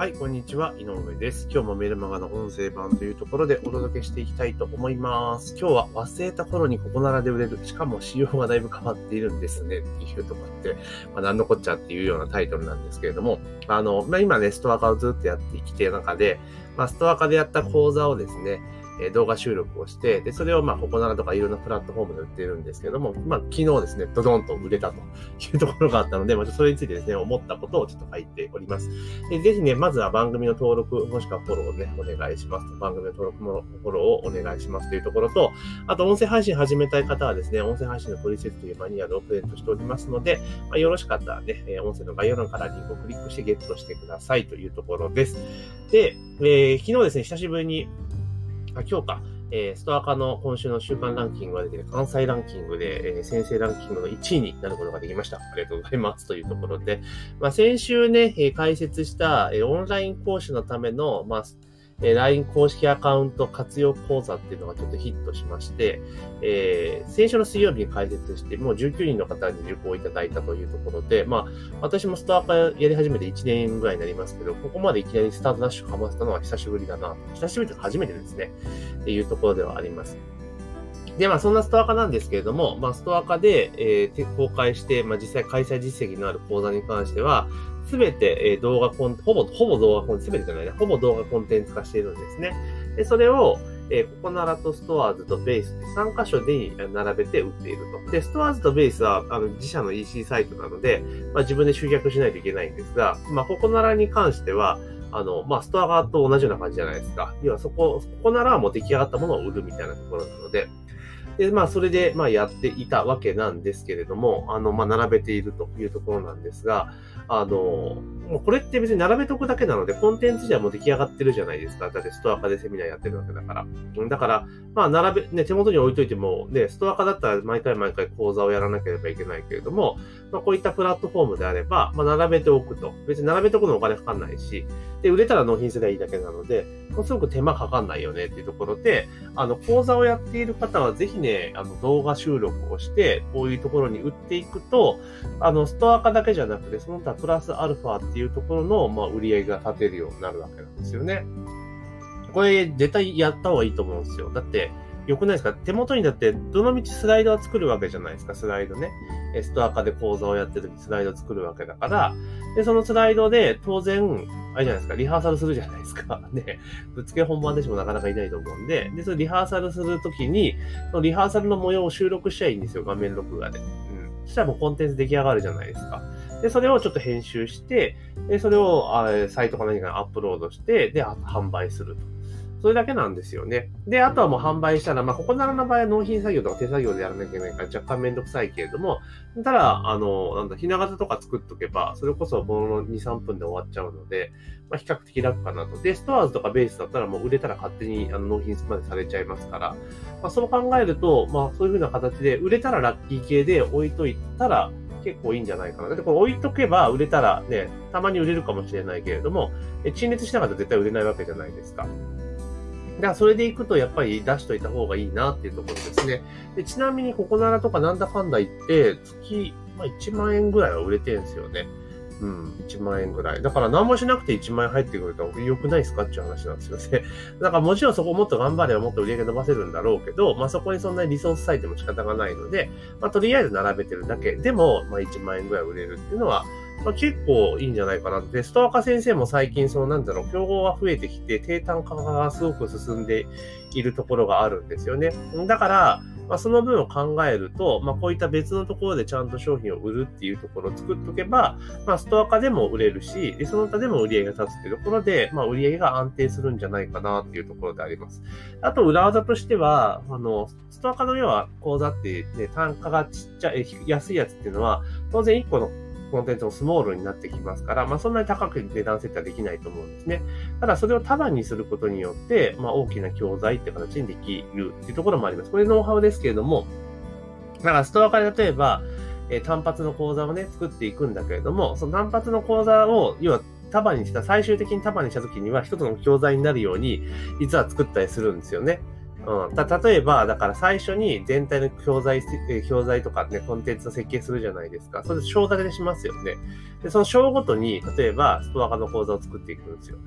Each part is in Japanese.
はい、こんにちは。井上です。今日もメルマガの音声版というところでお届けしていきたいと思います。今日は忘れた頃にここならで売れる。しかも仕様がだいぶ変わっているんですねっていうところで、まあ、何のこっちゃっていうようなタイトルなんですけれども、あの、まあ、今ね、ストア化をずっとやってきている中で、まあ、ストア化でやった講座をですね、え動画収録をして、で、それをまあ、ココナラとかいろんなプラットフォームで売ってるんですけども、まあ、昨日ですね、ドドンと売れたというところがあったので、まあ、それについてですね、思ったことをちょっと書いております。でぜひね、まずは番組の登録、もしくはフォローをね、お願いします。番組の登録もフォローをお願いしますというところと、あと音声配信始めたい方はですね、音声配信の取説というマニュアルをプレゼントしておりますので、まあ、よろしかったらね、え音声の概要欄からリンクをクリックしてゲットしてくださいというところです。で、えー昨日ですね、久しぶりに、あ、今日か、えーストア化の今週の週間ランキングが出て、関西ランキングで、えー先生ランキングの1位になることができました。ありがとうございます。というところで、まあ、先週ね、えー解説した、えーオンライン講師のための、まあ、え LINE 公式アカウント活用講座っていうのがちょっとヒットしまして、えー先週の水曜日に開設して、もう19人の方に受講いただいたというところで、まあ、私もストア化やり始めて1年ぐらいになりますけど、ここまでいきなりスタートダッシュかませたのは久しぶりだな。久しぶりというか初めてですね。っていうところではあります。で、まあ、そんなストア化なんですけれども、まあ、ストア化で、えー公開して、まあ、実際開催実績のある講座に関しては、すべて、え動画コン、ほぼ、ほぼ動画コンテンツ、すべてじゃないね、ほぼ動画コンテンツ化しているんですね。で、それを、えーココナラとストアーズとベースで3箇所で並べて売っていると。で、ストアーズとベースは、あの、自社の EC サイトなので、まあ、自分で集客しないといけないんですが、まあ、ココナラに関しては、あの、まあ、ストア側と同じような感じじゃないですか。要はそこ、ここならもう出来上がったものを売るみたいなところなので、で、まあ、それで、まあ、やっていたわけなんですけれども、あの、まあ、並べているというところなんですが、あの、もうこれって別に並べとくだけなので、コンテンツじゃもう出来上がってるじゃないですか。だってストア化でセミナーやってるわけだから。だから、まあ、並べ、ね、手元に置いといても、ね、ストア化だったら毎回毎回講座をやらなければいけないけれども、まあ、こういったプラットフォームであれば、まあ、並べておくと。別に並べておくのお金かかんないし、で、売れたら納品すればいいだけなので、もうすごく手間かかんないよねっていうところで、あの、講座をやっている方はぜひね、あの、動画収録をして、こういうところに売っていくと、あの、ストア化だけじゃなくて、その他プラスアルファっていうところの、まあ、売り上げが立てるようになるわけなんですよね。これ、絶対やった方がいいと思うんですよ。だって、良くないですか？手元にだって、どのみちスライドは作るわけじゃないですか、スライドね。ストア化で講座をやってるときスライド作るわけだから、で、そのスライドで当然、あれじゃないですか、リハーサルするじゃないですか。ね、ぶっつけ本番でしもなかなかいないと思うんで、で、そのリハーサルするときに、そのリハーサルの模様を収録しちゃいいんですよ、画面録画で。うん。そしたらもうコンテンツ出来上がるじゃないですか。で、それをちょっと編集して、で、それをあサイトか何かにアップロードして、で、販売すると。それだけなんですよね。で、あとはもう販売したら、まあ、ここならの場合は納品作業とか手作業でやらなきゃいけないから若干めんどくさいけれども、ただ、あの、なんだ、ひな形とか作っとけば、それこそもの2、3分で終わっちゃうので、まあ、比較的楽かなと。で、ストアーズとかベースだったらもう売れたら勝手にあの納品までされちゃいますから、まあ、そう考えると、まあ、そういう風な形で、売れたらラッキー系で置いといたら、結構いいんじゃないかな。だってこれ置いとけば売れたらね、たまに売れるかもしれないけれども、陳列しなかったら絶対売れないわけじゃないですか。だからそれでいくとやっぱり出しといた方がいいなっていうところですね。でちなみにココナラとかなんだかんだ言って、月、まあ、1万円ぐらいは売れてるんですよね。うん、1万円ぐらい。だから何もしなくて1万円入ってくると良くないですかっていう話なんですよね。だからもちろんそこもっと頑張ればもっと売り上げ伸ばせるんだろうけど、まあそこにそんなにリソース割いても仕方がないので、まあとりあえず並べてるだけでも、まあ1万円ぐらい売れるっていうのは、まあ、結構いいんじゃないかなで、ストアカ先生も最近、そのなんだろう、競合が増えてきて、低単価化がすごく進んでいるところがあるんですよね。だから、まあ、その分を考えると、まあ、こういった別のところでちゃんと商品を売るっていうところを作っとけば、まあ、ストア化でも売れるし、でその他でも売り上げが立つっていうところで、まあ、売り上げが安定するんじゃないかなっていうところであります。あと、裏技としては、あの、ストア化の要は講座ってね、単価がちっちゃい、安いやつっていうのは、当然1個のコンテンツもスモールになってきますから、まあそんなに高く値段設定はできないと思うんですね。ただそれを束にすることによって、まあ大きな教材って形にできるっていうところもあります。これノウハウですけれども、だからストアから例えば、え単発の講座をね、作っていくんだけれども、その単発の講座を、要は束にした、最終的に束にした時には一つの教材になるように、実は作ったりするんですよね。うん、た例えば、だから最初に全体の教材、教材とかね、コンテンツの設計するじゃないですか。それで章立てでしますよね。で、その章ごとに、例えば、ストア化の講座を作っていくんですよ。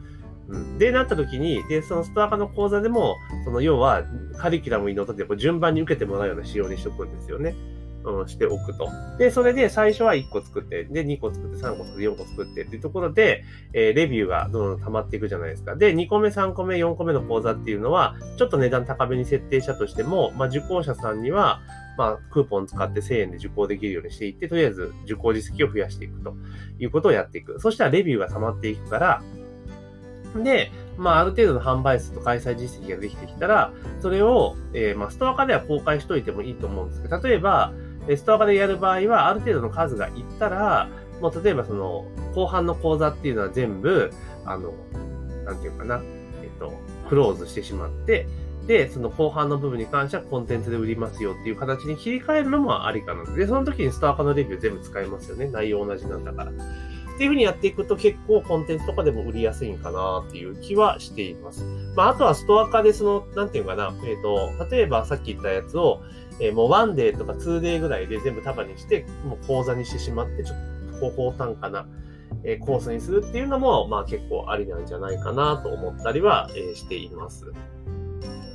うん、で、なった時に、で、そのストア化の講座でも、その要は、カリキュラムにのっとって、順番に受けてもらうような仕様にしとくんですよね。うん、しておくと。で、それで最初は1個作って、で、2個作って、3個作って、4個作ってっていうところで、えー、レビューがどんどん溜まっていくじゃないですか。で、2個目、3個目、4個目の講座っていうのは、ちょっと値段高めに設定したとしても、まあ、受講者さんには、まあ、クーポン使って1000円で受講できるようにしていって、とりあえず受講実績を増やしていくということをやっていく。そしたらレビューが溜まっていくから、で、まあ、ある程度の販売数と開催実績ができてきたら、それを、えー、まあ、ストア化では公開しといてもいいと思うんですけど、例えば、ストア化でやる場合は、ある程度の数がいったら、もう例えばその、後半の講座っていうのは全部、あの、なんていうかな、えっと、クローズしてしまって、で、その後半の部分に関してはコンテンツで売りますよっていう形に切り替えるのもありかなで、その時にストア化のレビュー全部使えますよね。内容同じなんだから。っていう風にやっていくと結構コンテンツとかでも売りやすいんかなっていう気はしています。まあ、あとはストア化でその、なんていうかな、えっ、ー、と、例えばさっき言ったやつを、えー、もう one day とか two day ぐらいで全部束にして、もう講座にしてしまって、ちょっと高単価な、えー、コースにするっていうのも、まあ結構ありなんじゃないかなと思ったりは、えー、しています。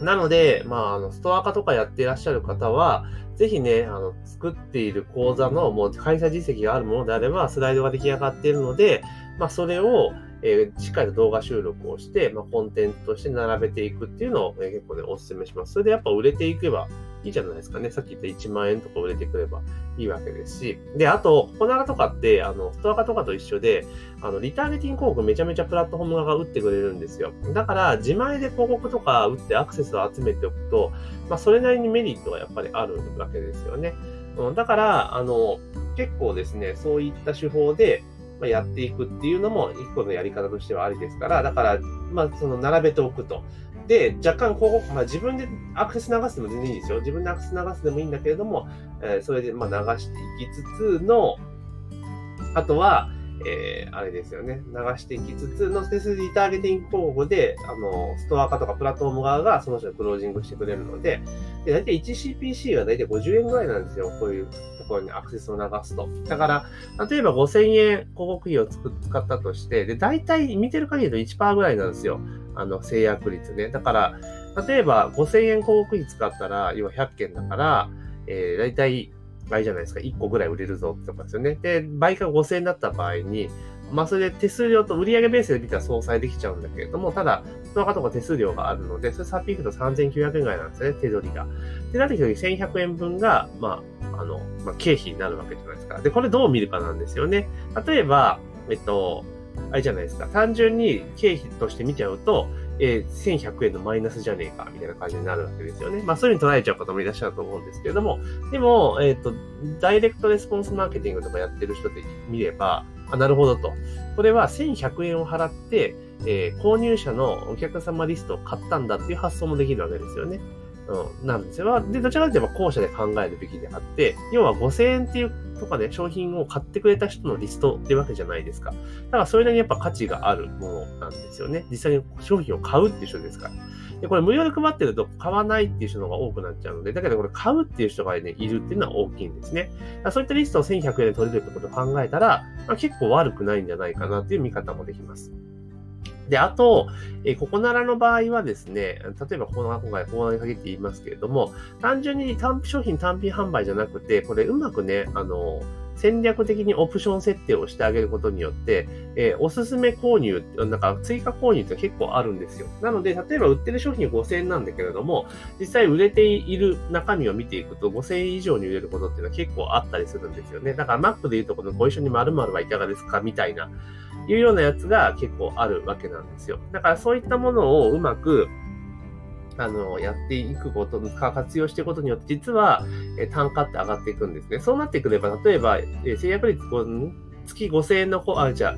なので、まあ、あの、ストア化とかやっていらっしゃる方は、ぜひね、あの、作っている講座のもう開催実績があるものであれば、スライドが出来上がっているので、まあ、それを、えー、しっかりと動画収録をして、まあ、コンテンツとして並べていくっていうのを、えー、結構ね、お勧めします。それでやっぱ売れていけばいいじゃないですかね。さっき言った1万円とか売れてくればいいわけですし。で、あと、ココナラとかって、あの、ストアカとかと一緒で、あの、リターゲティング広告めちゃめちゃプラットフォーム側が打ってくれるんですよ。だから、自前で広告とか打ってアクセスを集めておくと、まあ、それなりにメリットがやっぱりあるわけですよね。うん、だから、あの、結構ですね、そういった手法で、まあ、やっていくっていうのも一個のやり方としてはありですから、だから、まあ、その並べておくと。で、若干広告、まあ、自分でアクセス流すでも全然いいですよ。自分でアクセス流すでもいいんだけれども、えー、それでまあ流していきつつの、あとは、えー、あれですよね、流していきつつの、で、それでリターゲティング広告で、あの、ストア化とかプラットフォーム側がその人クロージングしてくれるので、で、大体 1CPC が大体50円ぐらいなんですよ。こういうところにアクセスを流すと。だから、例えば5000円広告費を使ったとして、で、大体見てる限りだと1%ぐらいなんですよ。あの、制約率ね。だから、例えば5000円広告費使ったら、要は100件だから、えー、大体倍じゃないですか。1個ぐらい売れるぞってとこですよね。で、倍が5000円だった場合に、まあ、それで手数料と売上ベースで見たら相殺できちゃうんだけれども、ただ、その方が手数料があるので、それさっぴいくと3900円ぐらいなんですね、手取りが。で、なってきた時に1100円分が、まあ、あの、まあ、経費になるわけじゃないですか。で、これどう見るかなんですよね。例えば、えっと、あれじゃないですか。単純に経費として見ちゃうと、えー、1100円のマイナスじゃねえか、みたいな感じになるわけですよね。まあ、そういう風に捉えちゃう方もいらっしゃると思うんですけれども、でも、えっ、ー、と、ダイレクトレスポンスマーケティングとかやってる人で見れば、あ、なるほどと。これは1100円を払って、えー、購入者のお客様リストを買ったんだっていう発想もできるわけですよね。うん、なんですよ。で、どちらかというと後者で考えるべきであって、要は5000円っていうとかね、商品を買ってくれた人のリストってわけじゃないですか。だからそれなりにやっぱ価値があるものなんですよね。実際に商品を買うっていう人ですから。で、これ無料で配ってると買わないっていう人の方が多くなっちゃうので、だけどこれ買うっていう人がね、いるっていうのは大きいんですね。そういったリストを1100円で取れるってことを考えたら、まあ、結構悪くないんじゃないかなっていう見方もできます。で、あと、えー、ココナラの場合はですね、例えばこの今回ココナラに限って言いますけれども、単純に単商品単品販売じゃなくて、これうまくね、あの、戦略的にオプション設定をしてあげることによって、えー、おすすめ購入、なんか追加購入って結構あるんですよ。なので、例えば売ってる商品5000円なんだけれども、実際売れている中身を見ていくと5000円以上に売れることっていうのは結構あったりするんですよね。だから Mac で言うとこのご一緒に〇〇はいかがですかみたいな、いうようなやつが結構あるわけなんですよ。だからそういったものをうまく、あの、やっていくこと、活用していくことによって、実は、え単価って上がっていくんですね。そうなってくれば、例えば、え制約率月5000円の、あ、じゃあ、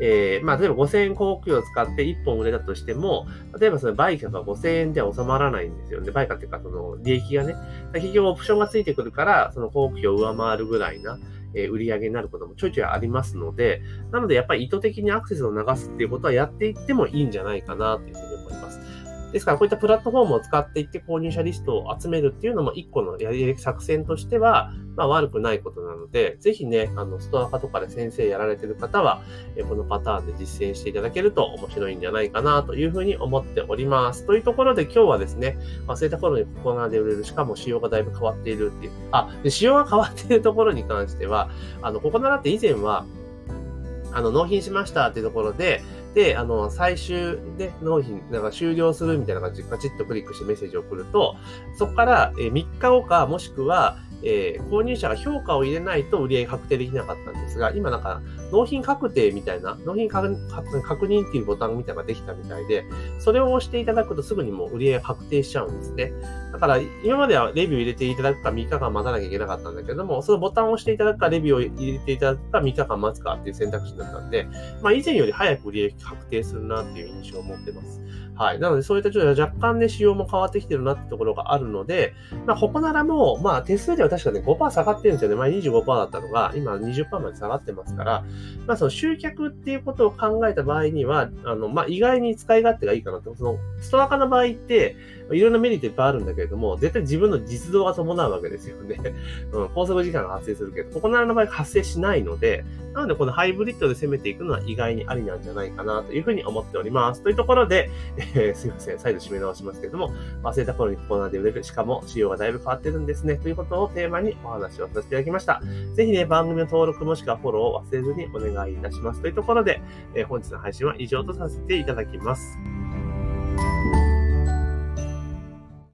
えー、まあ、例えば5000円航空を使って1本売れたとしても、例えばその売価が5000円では収まらないんですよね。売価っていうか、その利益がね。企業オプションがついてくるから、その航空を上回るぐらいな、え売り上げになることもちょいちょいありますので、なのでやっぱり意図的にアクセスを流すっていうことはやっていってもいいんじゃないかなというふうに思います。ですから、こういったプラットフォームを使っていって購入者リストを集めるっていうのも一個のやり作戦としては、まあ悪くないことなので、ぜひね、あの、ストア化とかで先生やられてる方は、えこのパターンで実践していただけると面白いんじゃないかなというふうに思っております。というところで今日はですね、忘れた頃にここなで売れる、しかも仕様がだいぶ変わっているっていう、あ、で仕様が変わっているところに関しては、あの、ここならって以前は、あの、納品しましたっていうところで、で、あの、最終で納品、なんか終了するみたいな感じでカチッとクリックしてメッセージを送ると、そこから、3日後か、もしくは、えー、購入者が評価を入れないと売り上げ確定できなかったんですが、今なんか納品確定みたいな、納品確認っていうボタンみたいなのができたみたいで、それを押していただくとすぐにもう売り上げ確定しちゃうんですね。だから今まではレビュー入れていただくか3日間待たなきゃいけなかったんだけども、そのボタンを押していただくかレビューを入れていただくか3日間待つかっていう選択肢だったんで、まあ以前より早く売り上げ確定するなっていう印象を持ってます。はい。なので、そういったちょっと若干ね、仕様も変わってきてるなってところがあるので、まあ、ここならもう、まあ、手数料確かね、5%下がってるんですよね。前25%だったのが、今20%まで下がってますから、まあ、その集客っていうことを考えた場合には、あの、まあ、意外に使い勝手がいいかなと。その、ストア化の場合って、いろんなメリットいっぱいあるんだけれども、絶対自分の実動が伴うわけですよね。うん、高速時間が発生するけど、ここならの場合発生しないので、なのでこのハイブリッドで攻めていくのは意外にありなんじゃないかなというふうに思っております。というところで、えー、すいません。再度締め直しますけれども、忘れた頃にコーナーで売れる、しかも仕様がだいぶ変わってるんですね。ということをテーマにお話をさせていただきました。ぜひね、番組の登録もしくはフォローを忘れずにお願いいたします。というところで、えー、本日の配信は以上とさせていただきます。